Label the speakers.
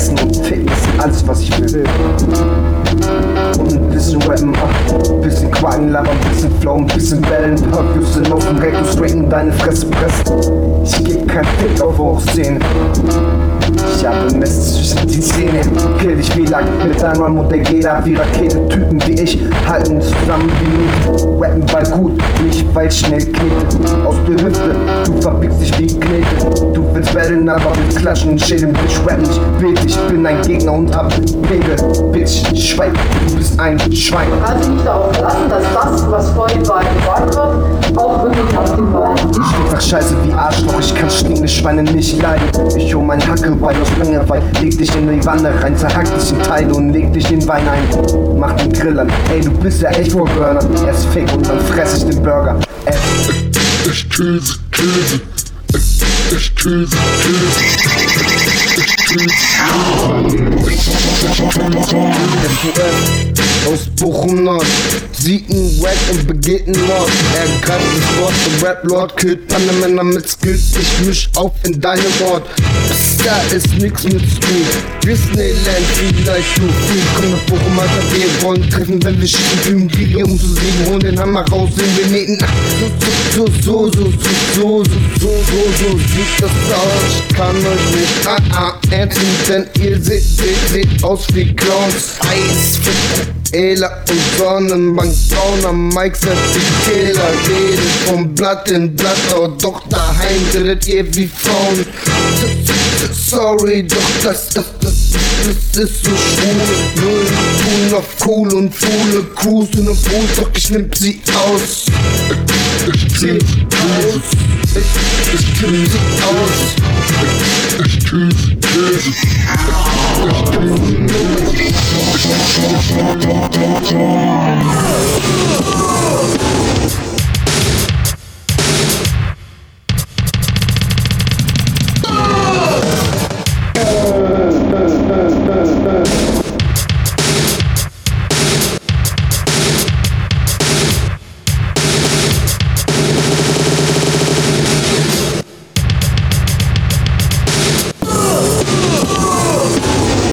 Speaker 1: Essen und ist alles, was ich will. Und ein bisschen rappen, ein bisschen quaken, labern, ein bisschen flowen, ein bisschen bellen, ein paar Büste laufen, Recto straighten, deine Fresse pressen. Ich geb kein Fick auf Hochszene. Ich habe Mist zwischen die Zähne, kill dich wie Lack mit einem und der jeder wie Rakete. Typen wie ich halten zusammen wie Miete. Rappen weil gut, nicht weil schnell knete. Aus der Hüfte, Battlen, aber willst klatschen, Schäden, Bitch, rap nicht wild. Ich bin ein Gegner und hab Pegel. Bitch, schweig, du bist ein Schwein.
Speaker 2: kann sich nicht darauf verlassen, dass das, was vorhin bei gesagt wird, auch wirklich auf den Ball
Speaker 1: Ich einfach scheiße wie Arschloch, ich kann stinkende Schweine nicht leiden. Ich hol mein Hackebeil aus Langeweile, leg dich in die Wanne rein, zerhack dich in Teile und leg dich in Wein ein. Mach den Grill an, ey, du bist ja echt wohl Burner. Erst Fick und dann fress ich den Burger. Ey.
Speaker 3: Ich Käse, It's, it's crazy, crazy.
Speaker 1: Aus Bochum Nord. Sieht ein Wack und begeht einen Mord. Er greift das Wort, der Rap-Lord killt Panamänner mit Skills. Ich misch auf in deine Wort. Da ist nix mit School. Disneyland, vielleicht du. Viel komm nach Bochum, Alter, wir wollen treffen, wenn wir schießen, fühlen Kriege, um zu siegen. Holen den Hammer raus, den wir nähten. So, so, so, so, so, so, so, so, so, sieht das aus. Ich kann euch nicht, ah, ah, nehmen, denn ihr seht, seht, seht aus wie Clowns. Eis, Ela und Sonnenbank, Brauner Mike, Zertifikaler, redet von Blatt in Blatt, doch daheim redet ihr wie Frauen. Sorry, doch das, das, das, das ist so schwul. Null tun auf cool und coole Crews in der Pool, doch ich nehm sie aus. Ich zieh aus. Ich, kill sie aus.
Speaker 3: Ich Käse, Käse. Ich Thank